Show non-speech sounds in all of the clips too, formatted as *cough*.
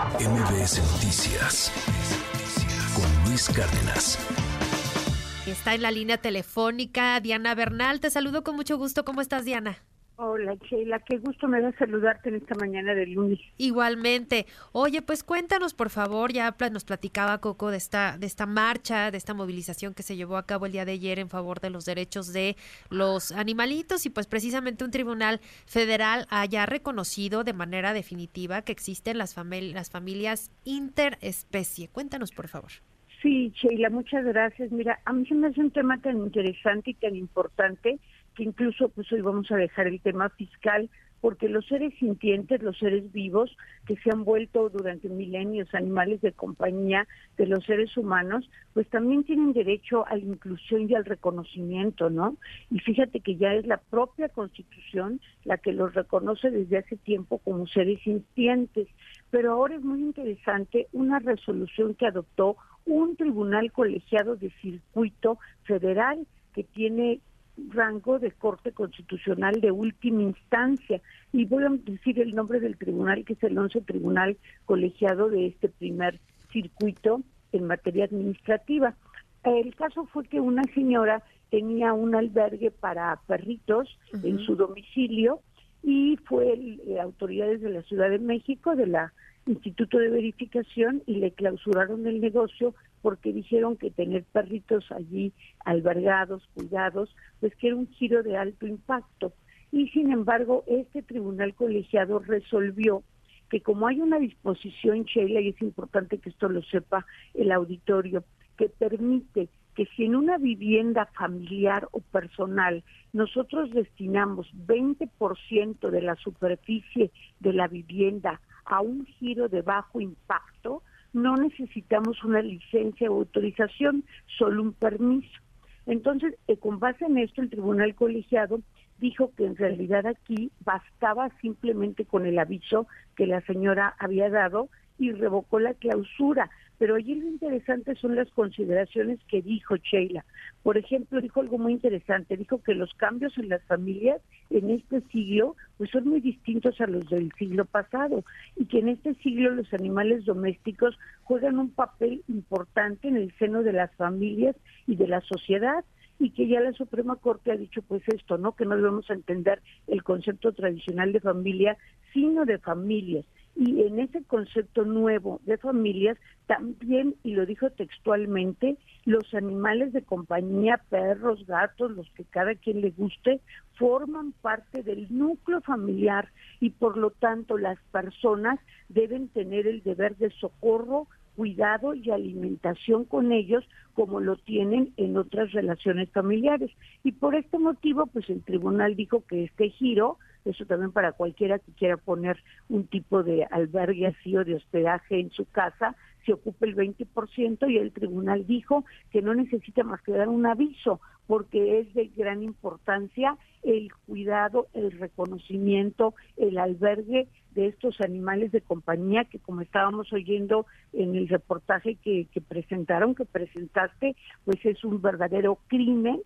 MBS Noticias con Luis Cárdenas. Está en la línea telefónica Diana Bernal. Te saludo con mucho gusto. ¿Cómo estás, Diana? Hola, Sheila. Qué gusto me da saludarte en esta mañana de lunes. Igualmente. Oye, pues cuéntanos, por favor, ya nos platicaba Coco de esta, de esta marcha, de esta movilización que se llevó a cabo el día de ayer en favor de los derechos de los animalitos y pues precisamente un tribunal federal haya reconocido de manera definitiva que existen las, las familias interespecie. Cuéntanos, por favor. Sí, Sheila, muchas gracias. Mira, a mí se me hace un tema tan interesante y tan importante incluso pues hoy vamos a dejar el tema fiscal porque los seres sintientes, los seres vivos que se han vuelto durante milenios animales de compañía de los seres humanos, pues también tienen derecho a la inclusión y al reconocimiento, ¿no? Y fíjate que ya es la propia Constitución la que los reconoce desde hace tiempo como seres sintientes. Pero ahora es muy interesante una resolución que adoptó un tribunal colegiado de circuito federal que tiene rango de Corte Constitucional de última instancia. Y voy a decir el nombre del tribunal, que es el 11 Tribunal Colegiado de este primer circuito en materia administrativa. El caso fue que una señora tenía un albergue para perritos en su domicilio y fue eh, autoridades de la Ciudad de México, de la Instituto de Verificación, y le clausuraron el negocio porque dijeron que tener perritos allí albergados, cuidados, pues que era un giro de alto impacto. Y sin embargo, este tribunal colegiado resolvió que como hay una disposición, Sheila, y es importante que esto lo sepa el auditorio, que permite que si en una vivienda familiar o personal nosotros destinamos 20% de la superficie de la vivienda a un giro de bajo impacto, no necesitamos una licencia o autorización, solo un permiso. Entonces, eh, con base en esto, el tribunal colegiado dijo que en realidad aquí bastaba simplemente con el aviso que la señora había dado y revocó la clausura. Pero allí lo interesante son las consideraciones que dijo Sheila. Por ejemplo, dijo algo muy interesante, dijo que los cambios en las familias en este siglo pues son muy distintos a los del siglo pasado y que en este siglo los animales domésticos juegan un papel importante en el seno de las familias y de la sociedad y que ya la Suprema Corte ha dicho pues esto, ¿no? Que no debemos entender el concepto tradicional de familia, sino de familias y en ese concepto nuevo de familias también, y lo dijo textualmente, los animales de compañía, perros, gatos, los que cada quien le guste, forman parte del núcleo familiar y por lo tanto las personas deben tener el deber de socorro, cuidado y alimentación con ellos como lo tienen en otras relaciones familiares. Y por este motivo, pues el tribunal dijo que este giro eso también para cualquiera que quiera poner un tipo de albergue así o de hospedaje en su casa, se ocupa el 20% y el tribunal dijo que no necesita más que dar un aviso porque es de gran importancia el cuidado, el reconocimiento, el albergue de estos animales de compañía que como estábamos oyendo en el reportaje que, que presentaron, que presentaste, pues es un verdadero crimen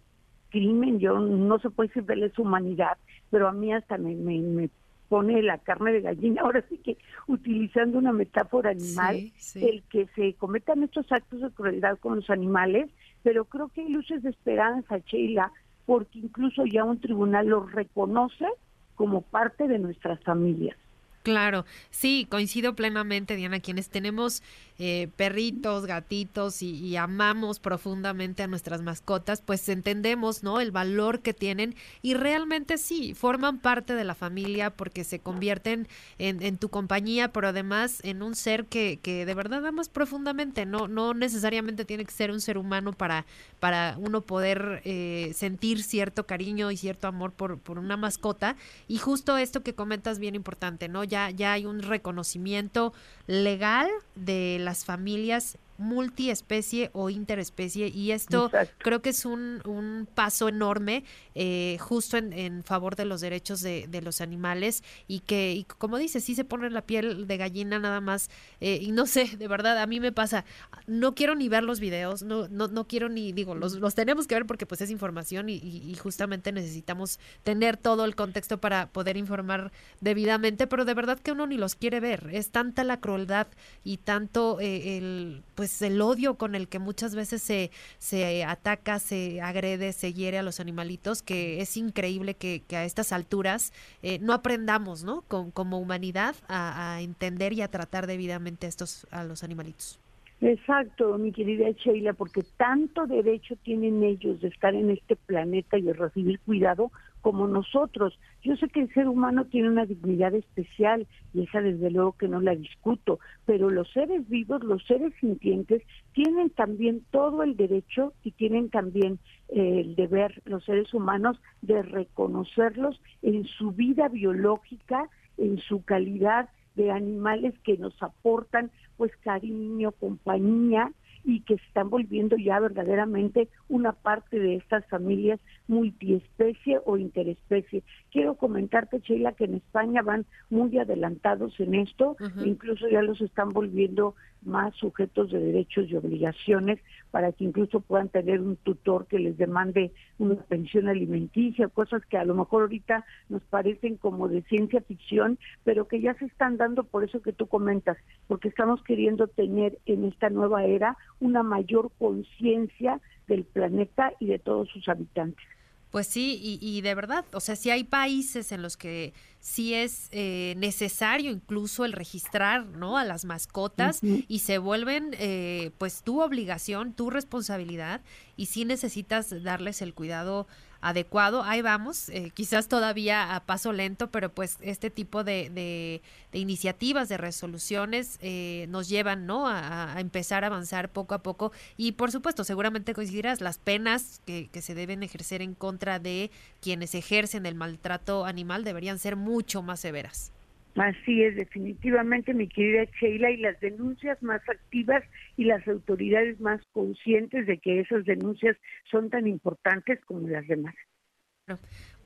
crimen, yo no se puede decir de humanidad, pero a mí hasta me, me, pone la carne de gallina, *laughs* ahora sí que utilizando una metáfora animal, el que se cometan estos actos de crueldad con los animales, pero creo que hay luces de esperanza, Sheila, porque incluso ya un tribunal los reconoce como parte de nuestras familias. Claro, sí, coincido plenamente, Diana, quienes tenemos eh, perritos, gatitos y, amamos profundamente a nuestras mascotas, pues entendemos, ¿no? El valor que tienen y realmente sí, forman parte de la familia porque se convierten en, tu compañía, pero además en un ser que, que, de verdad amas profundamente, no, no necesariamente tiene que ser un ser humano para, para uno poder eh, sentir cierto cariño y cierto amor por, por una mascota y justo esto que comentas bien importante, ¿no? Ya, hay un reconocimiento legal de las familias multiespecie o interespecie y esto creo que es un, un paso enorme eh, justo en, en, favor de los derechos de, de los animales y que, y como dice, sí se pone la piel de gallina nada más eh, y no sé, de verdad, a mí me pasa, no quiero ni ver los videos, no, no, no quiero ni, digo, los, los tenemos que ver porque pues es información y, y, justamente necesitamos tener todo el contexto para poder informar debidamente, pero de verdad que uno ni los quiere ver, es tanta la crueldad y tanto eh, el, pues el odio con el que muchas veces se, se ataca, se agrede, se hiere a los animalitos, que es increíble que, que a estas alturas eh, no aprendamos, ¿no? Con, como humanidad a, a entender y a tratar debidamente a estos, a los animalitos. Exacto, mi querida Sheila, porque tanto derecho tienen ellos de estar en este planeta y de recibir cuidado como nosotros. Yo sé que el ser humano tiene una dignidad especial y esa desde luego que no la discuto, pero los seres vivos, los seres sintientes, tienen también todo el derecho y tienen también eh, el deber, los seres humanos, de reconocerlos en su vida biológica, en su calidad de animales que nos aportan pues cariño, compañía y que se están volviendo ya verdaderamente una parte de estas familias multiespecie o interespecie. Quiero comentarte, Sheila, que en España van muy adelantados en esto, incluso ya los están volviendo más sujetos de derechos y obligaciones para que incluso puedan tener un tutor que les demande una pensión alimenticia, cosas que a lo mejor ahorita nos parecen como de ciencia ficción, pero que ya se están dando por eso que tú comentas, porque estamos queriendo tener en esta nueva era una mayor conciencia del planeta y de todos sus habitantes. Pues sí, y, y, de verdad, o sea, si hay países en los que sí es eh, necesario incluso el registrar, ¿no? A las mascotas y se vuelven, eh, pues, tu obligación, tu responsabilidad y sí necesitas darles el cuidado adecuado. Ahí vamos, eh, quizás todavía a paso lento, pero pues este tipo de, iniciativas, de resoluciones eh, nos llevan ¿no? A, empezar a avanzar poco a poco y por supuesto, seguramente coincidirás, las penas que, que se deben ejercer en contra de quienes ejercen el maltrato animal deberían ser mucho más severas. Así es, definitivamente, mi querida Sheila, y las denuncias más activas y las autoridades más conscientes de que esas denuncias son tan importantes como las demás.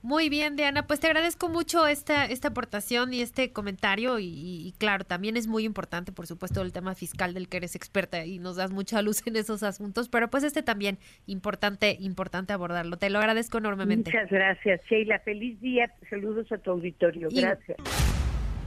Muy bien, Diana, pues te agradezco mucho esta, esta aportación y este comentario y, y, claro, también es muy importante, por supuesto, el tema fiscal del que eres experta y nos das mucha luz en esos asuntos, pero pues este también importante, importante abordarlo. Te lo agradezco enormemente. Muchas gracias, Sheila. Feliz día. Saludos a tu auditorio. Gracias.